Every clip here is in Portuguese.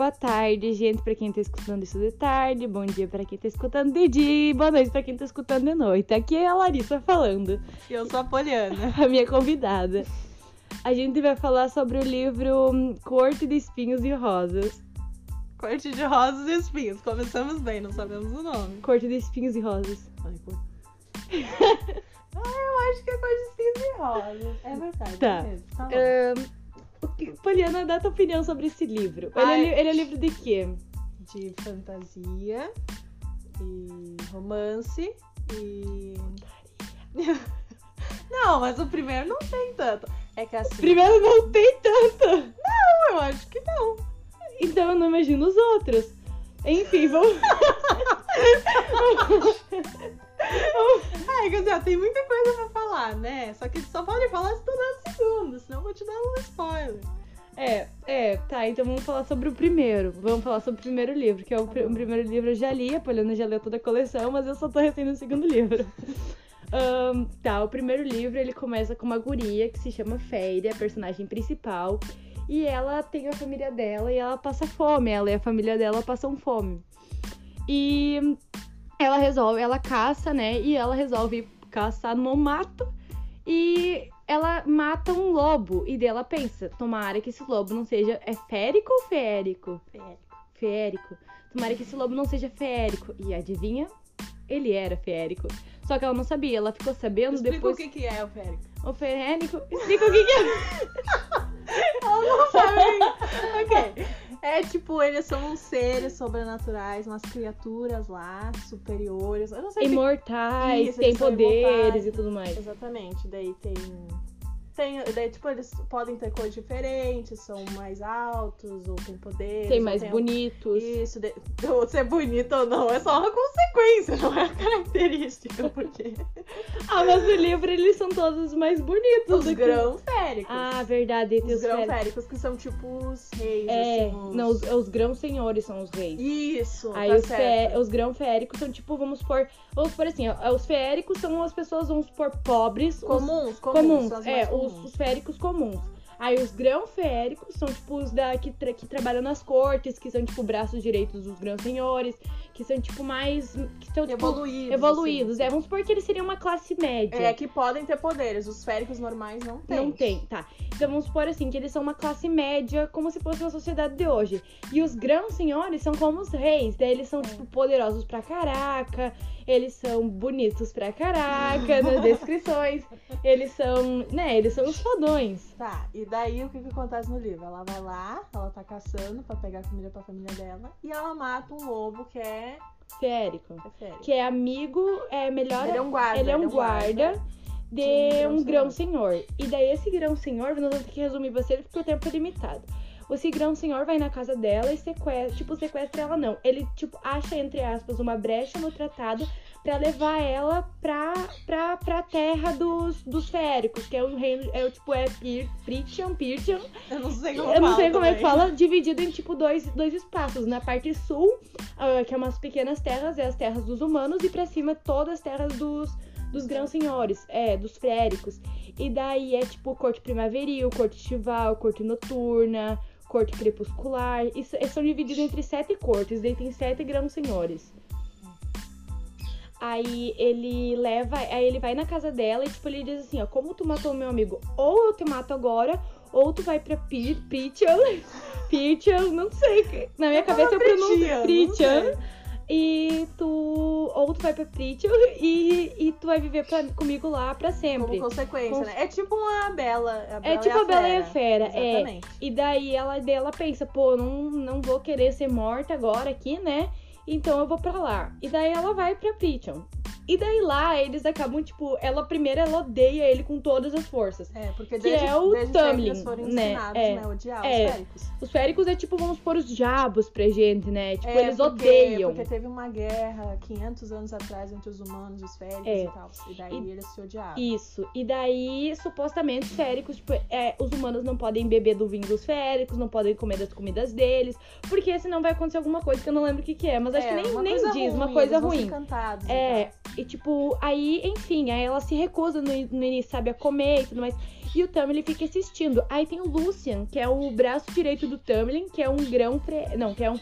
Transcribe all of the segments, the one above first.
Boa tarde, gente, pra quem tá escutando isso de tarde. Bom dia pra quem tá escutando de dia. Boa noite pra quem tá escutando de noite. Aqui é a Larissa falando. E eu sou a Poliana. A minha convidada. A gente vai falar sobre o livro Corte de Espinhos e Rosas. Corte de rosas e espinhos. Começamos bem, não sabemos o nome. Corte de Espinhos e Rosas. Ai, pô. ah, eu acho que é cor de espinhos e rosas. É verdade. Tá. é mesmo. Tá bom. O Poliana, dá tua opinião sobre esse livro. Ele, é, ele é livro de quê? De fantasia e romance e. não, mas o primeiro não tem tanto. É que assim. Primeiro, não tem tanto. Não, eu acho que não. Então eu não imagino os outros. Enfim, vamos. Quer dizer, tem muita coisa pra falar, né? Só que só pode falar se tu dá segundo, senão eu vou te dar um spoiler. É, é, tá, então vamos falar sobre o primeiro. Vamos falar sobre o primeiro livro, que é o, pri- o primeiro livro eu já li, a Poliana já leu toda a coleção, mas eu só tô recém no segundo livro. Ahn, tá, o primeiro livro ele começa com uma guria que se chama Féria, a personagem principal. E ela tem a família dela e ela passa fome. Ela e a família dela passam fome. E ela resolve, ela caça, né? E ela resolve caçar no mato. E ela mata um lobo. E daí ela pensa: tomara que esse lobo não seja. É férico ou feérico? Feérico. Tomara que esse lobo não seja feérico. E adivinha? Ele era feérico. Só que ela não sabia. Ela ficou sabendo Explica depois. o que, que é o Férico. O feérico. Explica o que, que é. Ela não sabe. ok. É tipo, eles são uns seres sobrenaturais, umas criaturas lá, superiores. Eu não sei se Imortais, Isso, tem eles são poderes e tudo mais. Exatamente, daí tem. Tem, daí, tipo, eles podem ter cores diferentes, são mais altos, ou têm poderes. Tem mais têm- bonitos. Isso, de... ser bonito ou não, é só uma consequência, não é a característica, porque. Ah, mas no livro eles são todos mais bonitos. Os do que- grãos féricos. Ah, verdade. Os os grãos féricos. que são tipo os reis, É, assim. Os... não, os, os grãos senhores são os reis. Isso, Aí tá os, certo. os grãos féricos são tipo, vamos supor. Vamos supor assim, ó, os féricos são as pessoas, vamos supor, pobres. os- Comuns, comuns, comuns, as é, mais os, comuns. os féricos comuns. Aí os grãos féricos são tipo os da, que, tra- que trabalham nas cortes, que são tipo braços direitos dos grãos senhores, que são tipo mais. que são tipo. Evoluídos. Evoluídos, assim. é. Vamos supor que eles seriam uma classe média. É, que podem ter poderes. Os féricos normais não têm. Não tem, tá. Então vamos supor assim, que eles são uma classe média, como se fosse na sociedade de hoje. E os grãos senhores são como os reis. Daí eles são, tipo, poderosos pra caraca. Eles são bonitos pra caraca nas descrições. Eles são, né, eles são os fodões. Tá, e daí o que, que acontece no livro? Ela vai lá, ela tá caçando pra pegar comida pra família dela, e ela mata um lobo que é, Férico. é férico. Que é amigo, é melhor. Ele é um guarda. ele é um guarda de de um um grão grão senhor. E daí esse grão senhor, nós vamos ter que resumir bastante porque o tempo é limitado. Esse grão senhor vai na casa dela e sequestra, tipo, sequestra ela não. Ele, tipo, acha, entre aspas, uma brecha no tratado pra levar ela pra, pra, pra terra dos, dos féricos, que é um reino, é o tipo, é Pir, Pritian, Pirtian, Eu não sei como eu não sei como é que fala, dividido em tipo dois, dois espaços. Na parte sul, ah, que é umas pequenas terras, é as terras dos humanos, e pra cima todas as terras dos, dos grãos senhores, é, dos féricos. E daí é tipo corte primaveril, corte estival, corte noturna, corte crepuscular. Isso, eles são divididos entre sete cortes, daí tem sete grãos senhores. Aí ele leva, aí ele vai na casa dela e tipo ele diz assim, ó, como tu matou meu amigo, ou eu te mato agora, ou tu vai pra Pritian, Pritian, não sei, na minha cabeça eu pronuncio sei. e tu, ou tu vai pra Pritian e, e tu vai viver pra- comigo lá pra sempre. Como consequência, Cons- né? É tipo uma Bela. A Bela tipo e a Bela e a Fera, é. Exatamente. E daí ela, daí ela pensa, pô, não, não vou querer ser morta agora aqui, né? Então eu vou pra lá. E daí ela vai pra Pritian. E daí lá eles acabam, tipo, ela primeiro ela odeia ele com todas as forças. É, porque Que desde, é o desde eles foram né? ensinados, É. né? Odiar É. os féricos. Os féricos é tipo, vamos pôr os diabos pra gente, né? Tipo, É, eles porque- odeiam. Porque teve uma guerra 500 anos atrás entre os humanos e os féricos É. e tal. E daí eles se odiavam. Isso. E daí, supostamente, os féricos, tipo, é, os humanos não podem beber do vinho dos féricos, não podem comer das comidas deles, porque senão vai acontecer alguma coisa que eu não lembro o que, que é, mas acho É, que nem, uma nem coisa diz, uma ruim, coisa vão ser ruim. encantados e É, tal. E, tipo, aí, enfim, aí ela se recusa no, no início, sabe, a comer e tudo mais. E o Tamlin fica assistindo. Aí tem o Lucian, que é o braço direito do Tamlin, que é um grão... Fre... Não, que é um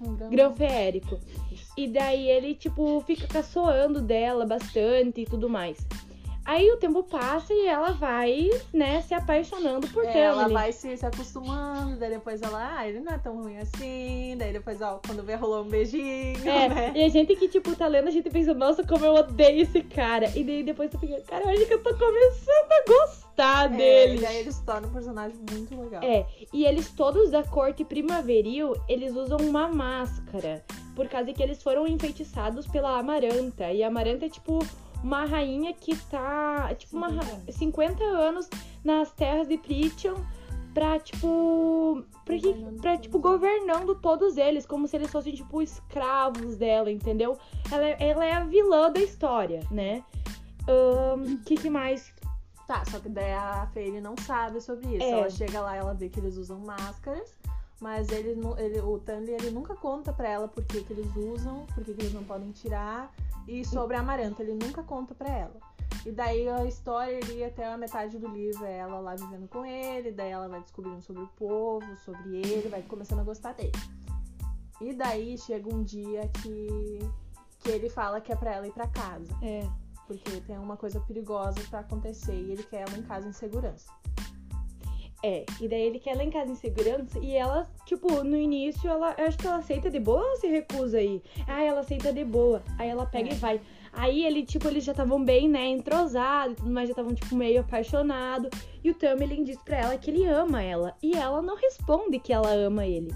Um grão- grão feérico. E daí ele, tipo, fica caçoando dela bastante e tudo mais. Aí o tempo passa e ela vai, né, se apaixonando por É, ela vai se, se acostumando, daí depois ela, ah, ele não é tão ruim assim, daí depois, ó, quando vê, rolou um beijinho, É, né? e a gente que, tipo, tá lendo, a gente pensa, nossa, como eu odeio esse cara. E daí depois tu fica, cara, eu acho que eu tô começando a gostar É, dele. e daí ele se torna um personagem muito legal. É, e eles todos da corte primaveril, eles usam uma máscara. Por causa que eles foram enfeitiçados pela Amaranta. E a Amaranta é tipo uma rainha que tá, tipo, uma, 50 ra- anos. 50 anos nas terras de Prithian pra, tipo. Pra, que- pra, todos tipo, eles. governando todos eles, como se eles fossem, tipo, escravos dela, entendeu? Ela, é- ela é a vilã da história, né? O que, que mais? Tá, só que daí a Fairy não sabe sobre isso. É. Ela chega lá e ela vê que eles usam máscaras, mas ele, ele, o Tandy ele nunca conta pra ela por que, que eles usam, por que, que eles não podem tirar. E sobre a Amaranta, ele nunca conta pra ela. E daí a história iria até a metade do livro, é ela lá vivendo com ele, daí ela vai descobrindo sobre o povo, sobre ele, vai começando a gostar dele. E daí chega um dia que, que ele fala que é pra ela ir pra casa É. porque tem uma coisa perigosa pra acontecer e ele quer ela em casa em segurança. É, e daí ele quer ela em casa em segurança e ela, tipo, no início, ela, acho que ela aceita de boa ou se recusa aí? Ah, ela aceita de boa. Aí ela pega É. e vai. Aí ele, tipo, eles já estavam bem, né, entrosados e tudo mais, já estavam, tipo, meio apaixonados. E o Tamlin diz pra ela que ele ama ela. E ela não responde que ela ama ele.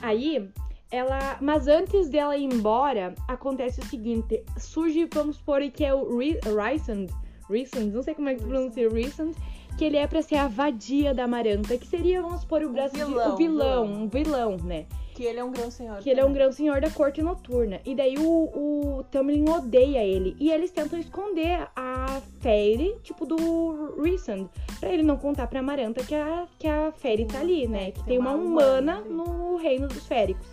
Aí, ela. Mas antes dela ir embora, acontece o seguinte: surge, vamos supor aí que é o Ri- Rysand. Rysand, não sei como é que se pronuncia Rysand. Que ele é pra ser a vadia da Amaranta, que seria, vamos supor, o braço de- vilão, o vilão, vilão. um vilão, né? Que ele é um grão senhor. Que ele é um grão senhor da corte noturna. E daí o, o Tamlin odeia ele. E eles tentam esconder a Fairy, tipo, do Rysand. Pra ele não contar pra Amaranta que a, que a Fairy tá ali, né? É, que tem uma humana no reino dos féricos.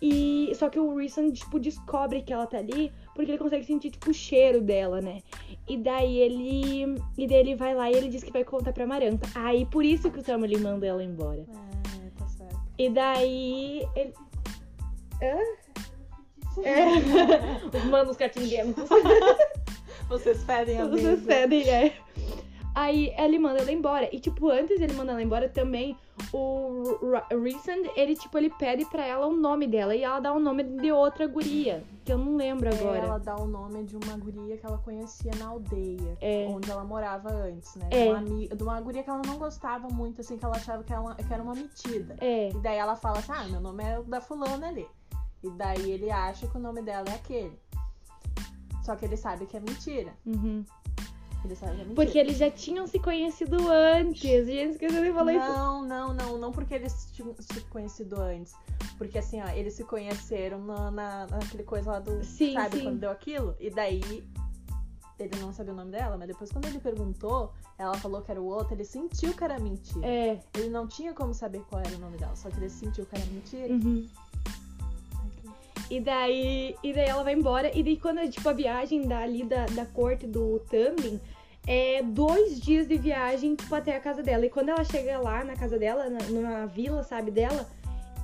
E só que o Rysand, tipo, descobre que ela tá ali porque ele consegue sentir, tipo, o cheiro dela, né? E daí ele. E daí ele vai lá e ele diz que vai contar pra Amaranta. Aí por isso que o Tamlin manda ela embora. É, tá certo. E daí ele. Hã? É. Os manos catinguentos. Vocês pedem a Vocês cedem, é. Aí ele manda ela embora. E, tipo, antes ele manda ela embora também, o Rysand, ele, tipo, ele pede pra ela o nome dela. E ela dá o nome de outra guria. Que eu não lembro agora. Ela dá o nome de uma guria que ela conhecia na aldeia, É. onde ela morava antes, né? É. De, uma, de uma guria que ela não gostava muito, assim, que ela achava que, ela, que era uma metida. É. E daí ela fala assim, ah, meu nome é o da fulana ali. E daí ele acha que o nome dela é aquele. Só que ele sabe que é mentira. Uhum. Ele sabe que é. Porque eles já tinham se conhecido antes. Gente, de falar isso. Não, não, não, não porque eles tinham se conhecido antes. Porque assim, ó, eles se conheceram na, na, naquele coisa lá do. Sim, sabe, sim. quando deu aquilo? E daí ele não sabia o nome dela, mas depois quando ele perguntou, ela falou que era o outro, ele sentiu que era mentira. É. Ele não tinha como saber qual era o nome dela, só que ele sentiu que era mentira. Uhum. E daí, e daí ela vai embora. E daí quando, tipo, a viagem dali da, da corte do Tamlin é dois dias de viagem, tipo, até a casa dela. E quando ela chega lá na casa dela, na, numa vila, sabe, dela,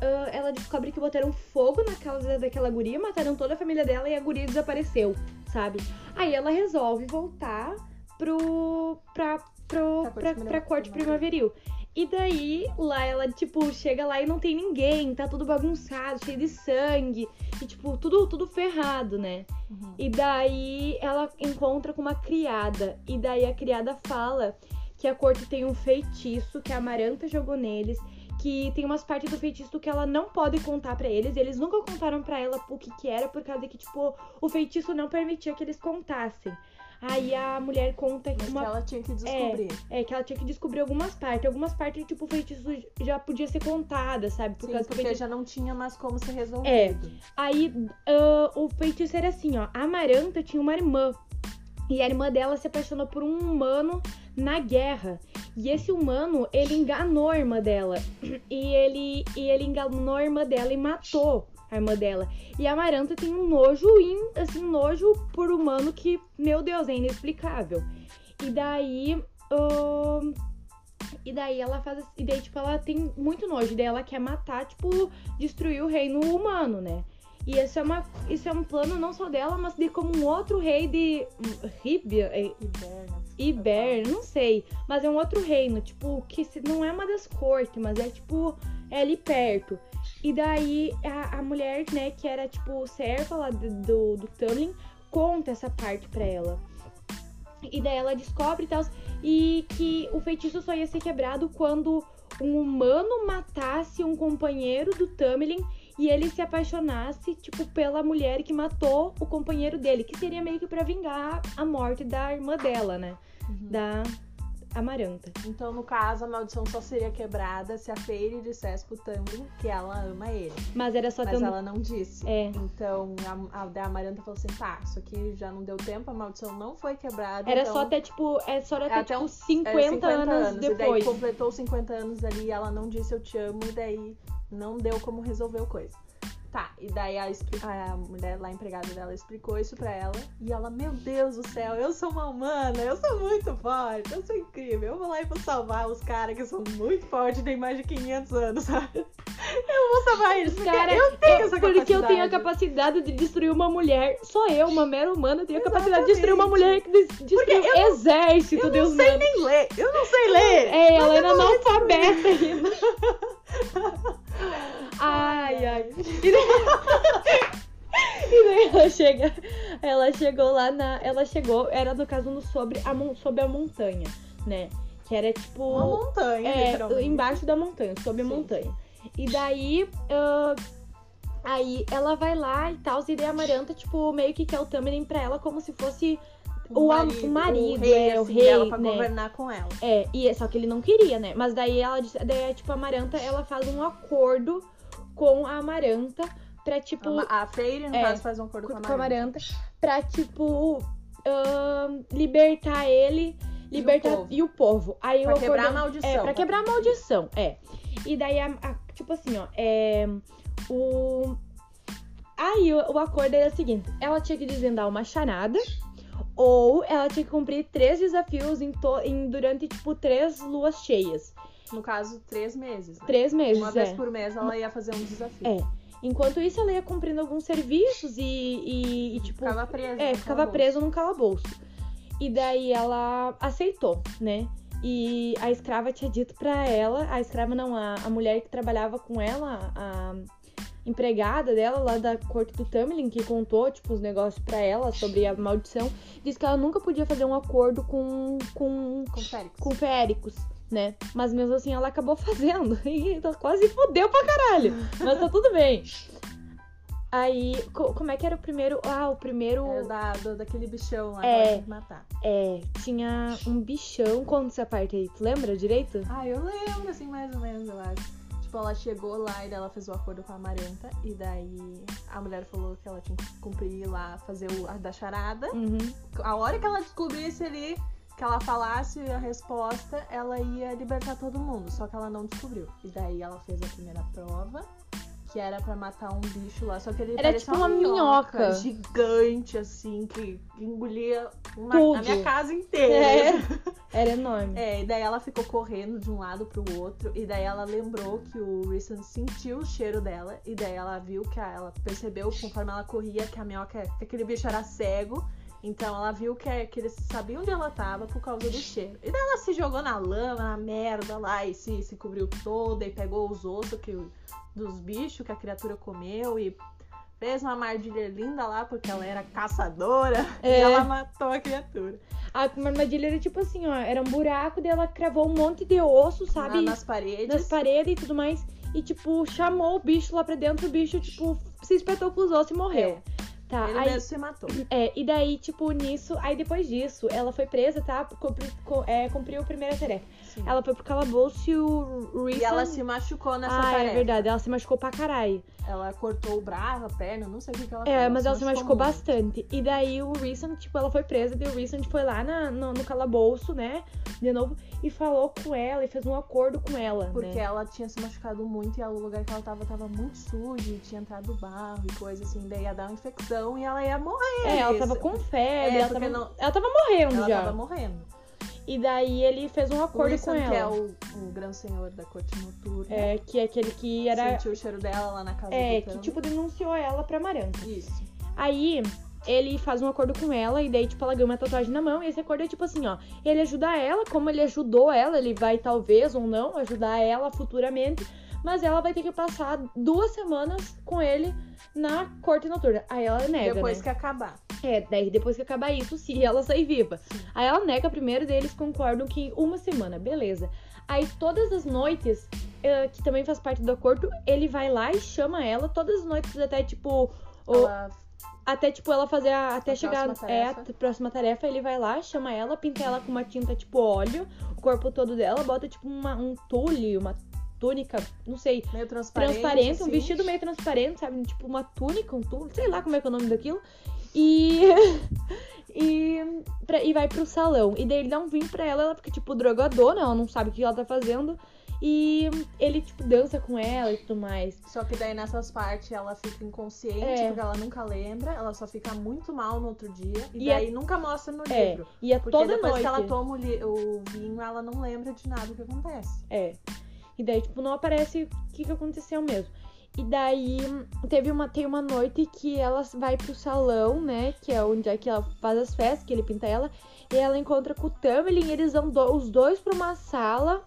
ah, ela descobre que botaram fogo na casa daquela guria, mataram toda a família dela e a guria desapareceu, sabe? Aí ela resolve voltar pro. pra, pro, Pra pra, pra corte primaveril. E daí, lá ela, tipo, chega lá e não tem ninguém, tá tudo bagunçado, cheio de sangue, e, tipo, tudo, tudo ferrado, né? Uhum. E daí ela encontra com uma criada, e daí a criada fala que a corte tem um feitiço que a Amaranta jogou neles, que tem umas partes do feitiço que ela não pode contar pra eles, e eles nunca contaram pra ela o que que era, por causa que, tipo, o feitiço não permitia que eles contassem. Aí a mulher conta Mas uma que ela tinha que descobrir. é, que ela tinha que descobrir algumas partes. Algumas partes, tipo, o feitiço já podia ser contada, sabe? Por Sim, causa que porque feitiço... já não tinha mais como ser resolvido. É. Aí ah, o feitiço era assim, ó. A Amaranta tinha uma irmã. E a irmã dela se apaixonou por um humano na guerra. E esse humano, ele enganou a irmã dela. E ele, e ele enganou a irmã dela e matou a irmã dela. E a Amaranta tem um nojo, in, assim, um nojo por humano que, meu Deus, é inexplicável. E daí. ahn, e daí ela faz. E daí, tipo, ela tem muito nojo. E daí ela quer matar, tipo, destruir o reino humano, né? E isso é, uma, isso é um plano não só dela, mas de como um outro rei de. Ribia. é, Hiberna. Iber, não sei. Mas é um outro reino, tipo, que se- não é uma das cortes, mas é tipo, é ali perto. E daí a, a mulher, né, que era tipo serva lá do, do, do conta essa parte pra ela. E daí ela descobre e tal, e que o feitiço só ia ser quebrado quando um humano matasse um companheiro do Tamlin e ele se apaixonasse, tipo, pela mulher que matou o companheiro dele, que seria meio que pra vingar a morte da irmã dela, né? Uhum. Da Amaranta. Então, no caso, a maldição só seria quebrada se a Fairy dissesse pro Tamlin que ela ama ele. Mas era só Mas tendo. ela não disse. É. Então, a, a da Amaranta falou assim, tá, isso aqui já não deu tempo, a maldição não foi quebrada. Era então... só até, tipo, é só até, É até tipo, uns- 50, É, 50 anos, E daí depois. completou os 50 anos ali, ela não disse eu te amo, e daí não deu como resolver o coisa. Tá, e daí a, a mulher lá, empregada dela, explicou isso pra ela. E ela, meu Deus do céu, eu sou uma humana, eu sou muito forte, eu sou incrível. Eu vou lá e vou salvar os caras que são muito fortes, tem mais de 500 anos, sabe? Eu vou salvar eles, porque Cara, eu tenho eu- essa porque eu tenho a capacidade. capacidade de destruir uma mulher. Só eu, uma mera humana, tenho a capacidade de destruir uma Exatamente. mulher que des- destruiu não- exército, Eu não Deus sei mano. nem ler, eu não sei ler. É, ela Mas era analfabeta ainda. Ai, ai. E daí... e daí ela chega. Ela chegou lá na. Ela chegou, era no caso no sobre a, sobre a montanha, né? Que era tipo. Uma montanha, É, embaixo da montanha, sob a Sim. montanha. E daí. ah, aí ela vai lá e tal, e daí a Amaranta, tipo, meio que quer o Tamlin pra ela como se fosse o, am- o marido, rei, é, o assim, rei, dela pra né? governar com ela. É, e é só que ele não queria, né? Mas daí ela daí, tipo, a Amaranta, ela faz um acordo com a Amaranta pra, tipo, A, a Fairy, no é, caso, faz um acordo com a com a Amaranta. Amaranta, pra, tipo, ahn, libertar ele, libertar povo. e o povo. Aí Pra o quebrar acordo- a maldição. É, pra quebrar a maldição, é. E daí, a, a- tipo assim, ó, é. O. Aí o, o acordo era o seguinte: ela tinha que desvendar uma charada. Ou ela tinha que cumprir três desafios em to- em- durante, tipo, três luas cheias. No caso, três meses. né? Três meses, Uma é. vez por mês ela ia fazer um desafio. É. Enquanto isso, ela ia cumprindo alguns serviços e, e- e, tipo, Ficava presa. é, ficava calabouço. preso num calabouço. E daí ela aceitou, né? E a escrava tinha dito pra ela, a escrava não, a, a mulher que trabalhava com ela, a empregada dela lá da corte do Tamlin, que contou, tipo, os negócios pra ela sobre a maldição, disse que ela nunca podia fazer um acordo com, com, Com Félix. com Féricos, né? Mas mesmo assim ela acabou fazendo. E tá quase fudeu pra caralho. Mas tá tudo bem. Aí, co- como é que era o primeiro? Ah, o primeiro. É da, do- daquele bichão lá É. que matar. É, tinha um bichão. Essa parte aí, tu lembra direito? Ah, eu lembro, assim, mais ou menos, eu acho. Tipo, ela chegou lá e daí ela fez o acordo com a Amaranta. E daí a mulher falou que ela tinha que cumprir lá, fazer o a da charada. Uhum. A hora que ela descobrisse ali, que ela falasse a resposta, ela ia libertar todo mundo. Só que ela não descobriu. E daí ela fez a primeira prova, que era pra matar um bicho lá. Só que ele Era tipo uma minhoca. gigante, assim, que engolia uma, Tudo. a minha casa inteira. É. Era enorme. É, e daí ela ficou correndo de um lado pro outro, e daí ela lembrou que o Risson sentiu o cheiro dela, e daí ela viu que a- ela percebeu conforme ela corria que a minhoca, que aquele bicho era cego, então ela viu que, que ele sabia onde ela tava por causa do cheiro. E daí ela se jogou na lama, na merda lá, e se, se cobriu toda, e pegou os ossos que, dos bichos que a criatura comeu, e fez uma armadilha linda lá, porque ela era caçadora, e É. ela matou a criatura. A armadilha era tipo assim, ó. Era um buraco, daí ela cravou um monte de osso, sabe? Na- nas paredes. nas paredes e tudo mais. E, tipo, chamou o bicho lá pra dentro, o bicho, tipo, se espetou com os ossos e morreu. É. Tá, Ele aí, mesmo se matou. é, e daí, tipo, nisso, aí depois disso, ela foi presa, tá? Cumpri, é, cumpriu a primeira tarefa. Sim. Ela foi pro calabouço e o Reese. E ela se machucou nessa Ah, tarefa. é verdade, ela se machucou pra caralho. Ela cortou o braço, a perna, não sei o que, que ela É, fez. mas ela se machucou muito. bastante. E daí o Recent, tipo, ela foi presa, daí o Recent foi lá na- no, no calabouço, né? De novo, e falou com ela e fez um acordo com ela. Porque né? ela tinha se machucado muito e o lugar que ela tava tava muito sujo, e tinha entrado barro e coisa assim, daí ia dar uma infecção e ela ia morrer. É, ela tava com febre, É, ela, tava, não- ela tava morrendo Ela já. tava morrendo. E daí ele fez um acordo com Wilson, que é ela. o, o grande senhor da corte noturna, É, que é aquele que era. sentiu o cheiro dela lá na casa É, que tipo denunciou ela pra Amaranta. Isso. Aí ele faz um acordo com ela e daí, tipo, ela ganha uma tatuagem na mão. E esse acordo é tipo assim, ó. Ele ajuda ela, como ele ajudou ela, ele vai talvez ou não ajudar ela futuramente. Mas ela vai ter que passar duas semanas com ele na corte noturna. Aí ela nega, Depois né? que acabar. É, daí depois que acabar isso, se ela sair viva. Aí ela nega primeiro, daí eles concordam que uma semana, beleza. Aí todas as noites, eh, que também faz parte do acordo, ele vai lá e chama ela, todas as noites até tipo. Ela até, tipo, ela fazer a, até A chegar próxima é, a próxima tarefa, ele vai lá, chama ela, pinta ela com uma tinta tipo óleo, o corpo todo dela, bota tipo uma, um tule, uma túnica, não sei, meio transparente. transparente, um assim. vestido meio transparente, sabe? Tipo uma túnica, um tule, sei lá como é que é o nome daquilo. E. e, pra- e vai pro salão. E daí ele dá um vinho pra ela, ela fica tipo drogadona, ela não sabe o que ela tá fazendo. E ele, tipo, dança com ela e tudo mais. Só que daí nessas partes ela fica inconsciente, É. porque ela nunca lembra, ela só fica muito mal no outro dia. E, E daí nunca mostra no É, livro. e é Porque toda depois noite. que ela toma o, li- o vinho, ela não lembra de nada que acontece. É. E daí, tipo, não aparece o que, que aconteceu mesmo. E daí teve uma, tem uma noite que ela vai pro salão, né? Que é onde é que ela faz as festas, que ele pinta ela. E ela encontra com o Tamlin e eles vão do- os dois pra uma sala.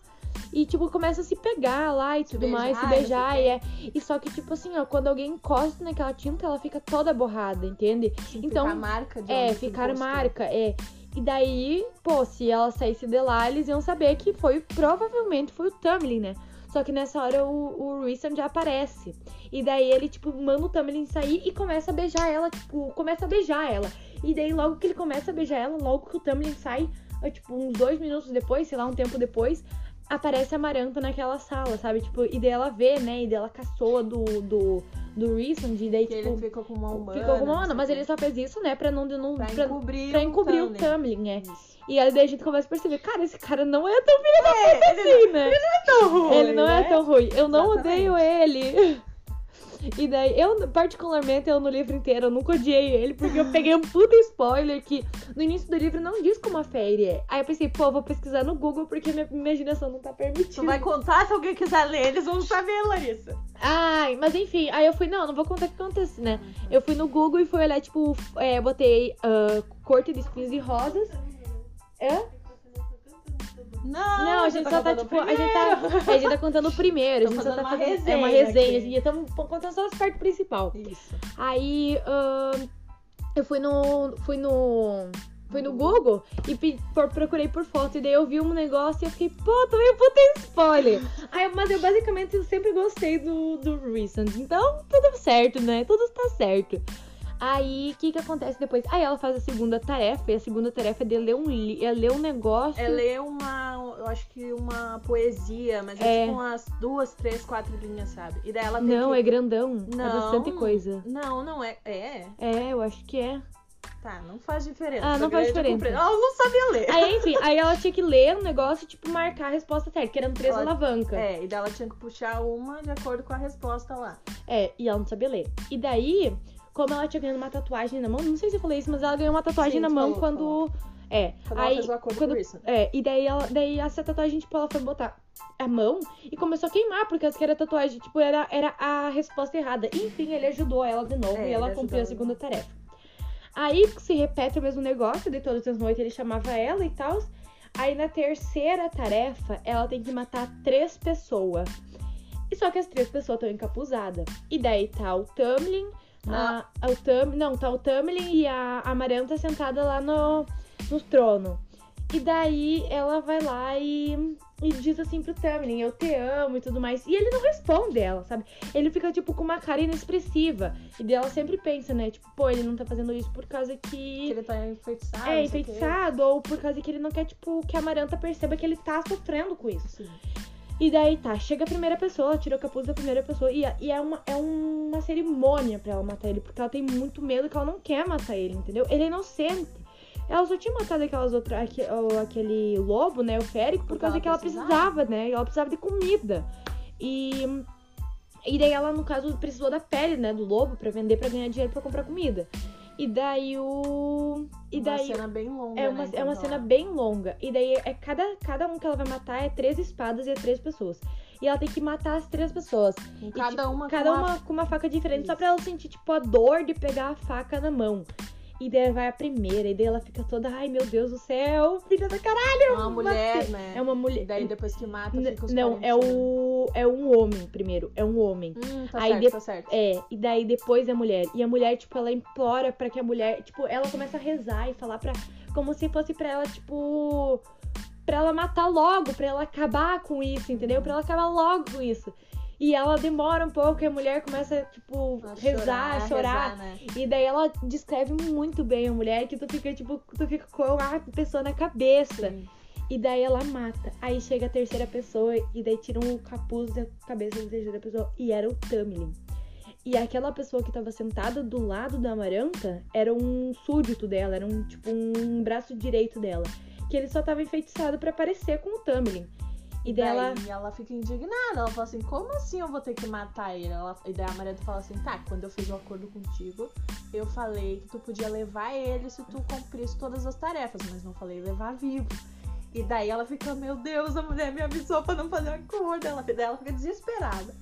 E, tipo, começa a se pegar lá e tudo mais, se beijar, beijar. E, é, e só que, tipo assim, ó, quando alguém encosta naquela tinta, ela fica toda borrada, entende? Assim, Então, fica a marca de É, ficar marca, é. E daí, pô, se ela saísse de lá, eles iam saber que foi, provavelmente, foi o Tamlin, né? Só que nessa hora o, o já aparece. E daí ele, tipo, manda o Tamlin sair e começa a beijar ela, tipo, começa a beijar ela. E daí, logo que ele começa a beijar ela, logo que o Tamlin sai, tipo, uns dois minutos depois, sei lá, um tempo depois, aparece a Maranta naquela sala, sabe? Tipo, e daí ela vê, né? E daí ela caçoa do, do, do Reason, e daí, Que tipo, ele ficou com uma humana. ficou não mano, sei mas ele só fez isso, né, pra não, não Pra pra, encobrir, pra encobrir o Tamlin. É. Isso. E aí daí a gente começa a perceber, cara, esse cara não é tão filho da puta assim, né? tão ruim, Ele não é né? tão ruim. Eu não Exatamente. odeio ele. E daí, eu, particularmente, eu no livro inteiro, eu nunca odiei ele, porque eu peguei um puta spoiler que no início do livro não diz como a Fairy é. Aí eu pensei, pô, vou pesquisar no Google porque minha imaginação não tá permitindo. Tu vai contar se alguém quiser ler, eles vão saber, Larissa. Ai, mas enfim, aí eu fui, não, não vou contar o que acontece, né? Eu fui no Google e fui olhar, tipo, é, botei ah, corte de espinhos e rosas. É? Não, Não, a gente só tá, tipo, a gente tá, a gente tá contando o primeiro, a gente só tá uma fazendo é uma resenha resenha, aqui. assim, estamos contando só as partes principais. Isso. Aí ahn, eu fui no. fui no. Fui no Google e pe- por- procurei por foto. E daí eu vi um negócio e eu fiquei, pô, também um puta spoiler. Aí, mas eu basicamente sempre gostei do, do Recent. Então, tudo certo, né? Tudo tá certo. Aí, o que que acontece depois? Aí ela faz a segunda tarefa, e a segunda tarefa é de ler um, é ler um negócio. É ler uma, eu acho que uma poesia, mas é, É. tipo umas duas, três, quatro linhas, sabe? E daí ela Não, que... é grandão. Não. É bastante coisa. Não, não é. É? É, eu acho que é. Tá, não faz diferença. Ah, não faz diferença. Ela não sabia ler. Aí, enfim, aí ela tinha que ler um negócio e, tipo, marcar a resposta certa, que eram três Ela- alavancas. É, e daí ela tinha que puxar uma de acordo com a resposta lá. É, e ela não sabia ler. E daí, como ela tinha ganhado uma tatuagem na mão, não sei se eu falei isso, mas ela ganhou uma tatuagem Sim, na mão falou, quando. É. Aí, ela fez o acordo quando- isso. É, e daí ela, daí essa tatuagem, tipo, ela foi botar a mão e começou a queimar, porque as que era tatuagem, tipo, era, era a resposta errada. Enfim, ele ajudou ela de novo É, e ela cumpriu a segunda tarefa. Aí se repete o mesmo negócio, de todas as noites ele chamava ela e tal. Aí na terceira tarefa, ela tem que matar três pessoas. E só que as três pessoas estão encapuzadas. E daí tá o Tamlin, a, a- o Tam, não, tá o Tamlin e a Amaranta sentada lá no, no trono. E daí ela vai lá e e diz assim pro Tamlin, eu te amo e tudo mais. E ele não responde ela, sabe? Ele fica, tipo, com uma cara inexpressiva. E daí ela sempre pensa, né? Tipo, pô, ele não tá fazendo isso por causa Que que. ele tá enfeitiçado. É, enfeitiçado, ou por causa que ele não quer, tipo, que a Amaranta perceba que ele tá sofrendo com isso. Sim. E daí tá, chega a primeira pessoa, ela tira o capuz da primeira pessoa. E, e é, uma, é uma cerimônia pra ela matar ele, porque ela tem muito medo que ela não quer matar ele, entendeu? Ele é inocente. Ela só tinha matado aquelas outras, aque- o- aquele lobo, né, o férico, por causa que ela precisava. né? Ela precisava de comida. E. E daí ela, no caso, precisou da pele, né, do lobo pra vender pra ganhar dinheiro pra comprar comida. E daí o. E uma daí. cena bem longa, É uma, né, é uma enquanto cena bem longa. E daí é cada, cada um que ela vai matar é três espadas e é três pessoas. E ela tem que matar as três pessoas. E, cada tipo, uma cada com uma com uma faca diferente, só Isso. pra ela sentir, tipo, a dor de pegar a faca na mão. E daí vai a primeira, e daí ela fica toda, ai meu Deus do céu, filha da caralho! uma mulher, né? É uma E mulher. daí depois que mata, fica os Não, é o. É um homem primeiro. É um homem. Hum, tá Aí certo, de- tá certo. É, e daí depois é a mulher. E a mulher, tipo, ela implora pra que a mulher, tipo, ela começa a rezar e falar pra. Como se fosse pra ela, tipo. Pra ela matar logo, pra ela acabar com isso, entendeu? Pra ela acabar logo com isso. E ela demora um pouco e a mulher começa, tipo, A rezar, a chorar. rezar, né? E daí ela descreve muito bem a mulher, que tu fica, tipo, tu fica com a pessoa na cabeça. Sim. E daí ela mata. Aí chega a terceira pessoa e daí tiram o capuz da cabeça da terceira pessoa. E era o Tamlin. E aquela pessoa que tava sentada do lado da Amaranta era um súdito dela, era um tipo um braço direito dela. Que ele só tava enfeitiçado pra parecer com o Tamlin. E dela. Daí ela fica indignada. Ela fala assim: como assim eu vou ter que matar ele? Ela, e daí a Mareta fala assim: tá, quando eu fiz o acordo contigo, eu falei que tu podia levar ele se tu cumprisse todas as tarefas, mas não falei levar vivo. E daí ela fica: meu Deus, a mulher me avisou pra não fazer acordo. Ela, daí ela fica desesperada.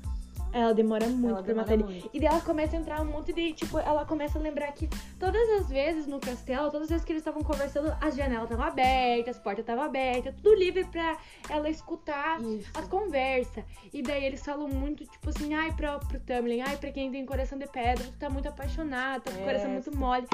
Ela demora muito ela pra demora matar ele. muito. E daí ela começa a entrar um monte de. Tipo, ela começa a lembrar que todas as vezes no castelo, todas as vezes que eles estavam conversando, as janelas estavam abertas, as portas estavam abertas, tudo livre pra ela escutar Isso. as conversas. E daí eles falam muito, tipo assim, ai, pro, pro Tamlin, ai, pra quem tem coração de pedra, tu tá muito apaixonado, tá com o coração muito mole.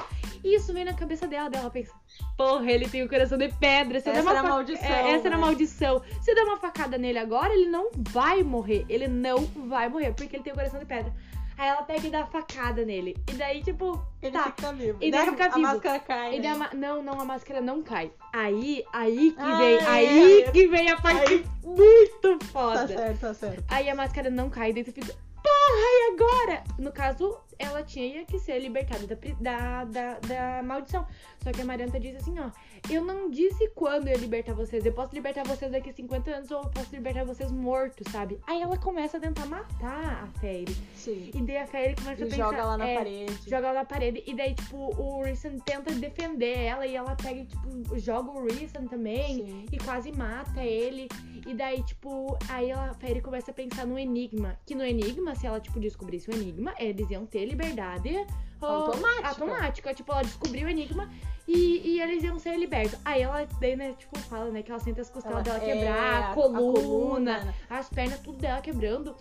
E isso vem na cabeça dela, dela pensa, porra, ele tem o coração de pedra. Der Essa uma era a fa- maldição, É, essa era a né? maldição. Se der uma facada nele agora, ele não vai morrer. Ele não vai morrer, porque ele tem o coração de pedra. Aí ela pega e dá a facada nele. E daí, tipo, Ele tá. fica vivo. E daí a, fica a vivo. máscara cai. E daí né? a Não, não, a máscara não cai. Aí, aí que Ah, vem, é, aí é. que vem a parte Aí- muito Tá foda. certo, tá certo. Aí a máscara não cai, daí tu fica, porra, e agora? No caso, ela tinha que ser libertada da, da, da, da maldição. Só que a Maranta diz assim, ó, eu não disse quando eu ia libertar vocês. Eu posso libertar vocês daqui 50 anos ou eu posso libertar vocês mortos, sabe? Aí ela começa a tentar matar a Fairy. Sim. E daí a Fairy começa E a pensar... joga lá na é, parede. Joga ela na parede. E daí, tipo, o Rison tenta defender ela e ela pega e, tipo, joga o Rison também Sim. e quase mata ele. E daí, tipo, aí ela, a Fairy começa a pensar no enigma. Que no enigma, se ela, tipo, descobrisse o enigma, eles iam ter liberdade Automática. automática. Tipo, ela descobriu o enigma e, e eles iam ser libertos. Aí ela, daí, né, tipo, fala, né, que ela sente as costelas dela é, quebrar, a- a coluna, coluna, né? as pernas, tudo dela quebrando.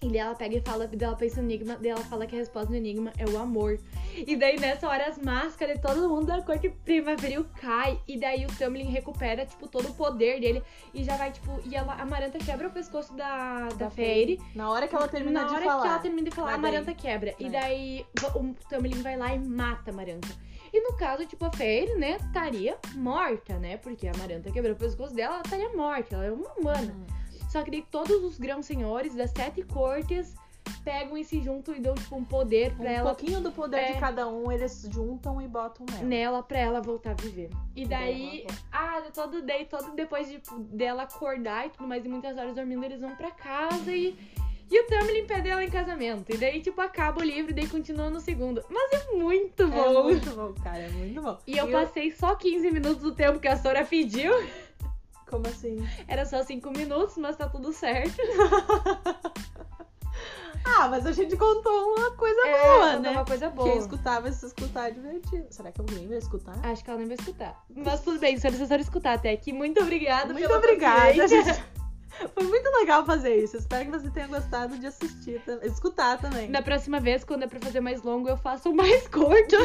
E daí ela pega e fala, daí ela pensa no enigma, daí ela fala que a resposta do enigma é o amor. E daí nessa hora as máscaras de todo mundo da corte primaveril cai. E daí o Tamlin recupera, tipo, todo o poder dele. E já vai, tipo, e ela, a Amaranta quebra o pescoço da, da, Da Fairy. Na hora que ela termina Na de hora falar. que ela termina de falar, a Amaranta quebra. E É. daí o Tamlin vai lá e mata a Amaranta. E no caso, tipo, a Fairy, né, estaria morta, né? Porque a Amaranta quebrou o pescoço dela, ela estaria morta. Ela é uma humana. Hum. Só que daí todos os grãos senhores das sete cortes pegam e se juntam e dão, tipo, um poder pra Um ela pouquinho do poder É. de cada um, eles juntam e botam nela. nela pra ela voltar a viver. E daí, ah, todo daí, todo depois de, dela acordar e tudo mais, e muitas horas dormindo, eles vão pra casa e. E o Tamlin pede ela em casamento. E daí, tipo, acaba o livro e daí continua no segundo. Mas é muito É bom. muito bom, cara, é muito bom. E eu passei só 15 minutos do tempo que a Sora pediu. Como assim? Era só 5 minutos, mas tá tudo certo. Ah, mas a gente contou uma coisa É, boa, né? uma coisa boa. Quem escutar vai se escutar divertido. Será que alguém vai escutar? Acho que ela nem vai escutar. Mas tudo bem, se vocês escutar até aqui, muito obrigada. Muito obrigada, gente. Foi muito legal fazer isso. Espero que você tenha gostado de assistir, escutar também. Na próxima vez, quando é pra fazer mais longo, eu faço o mais curto.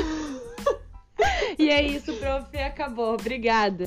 e é isso, prof. Acabou. Obrigada.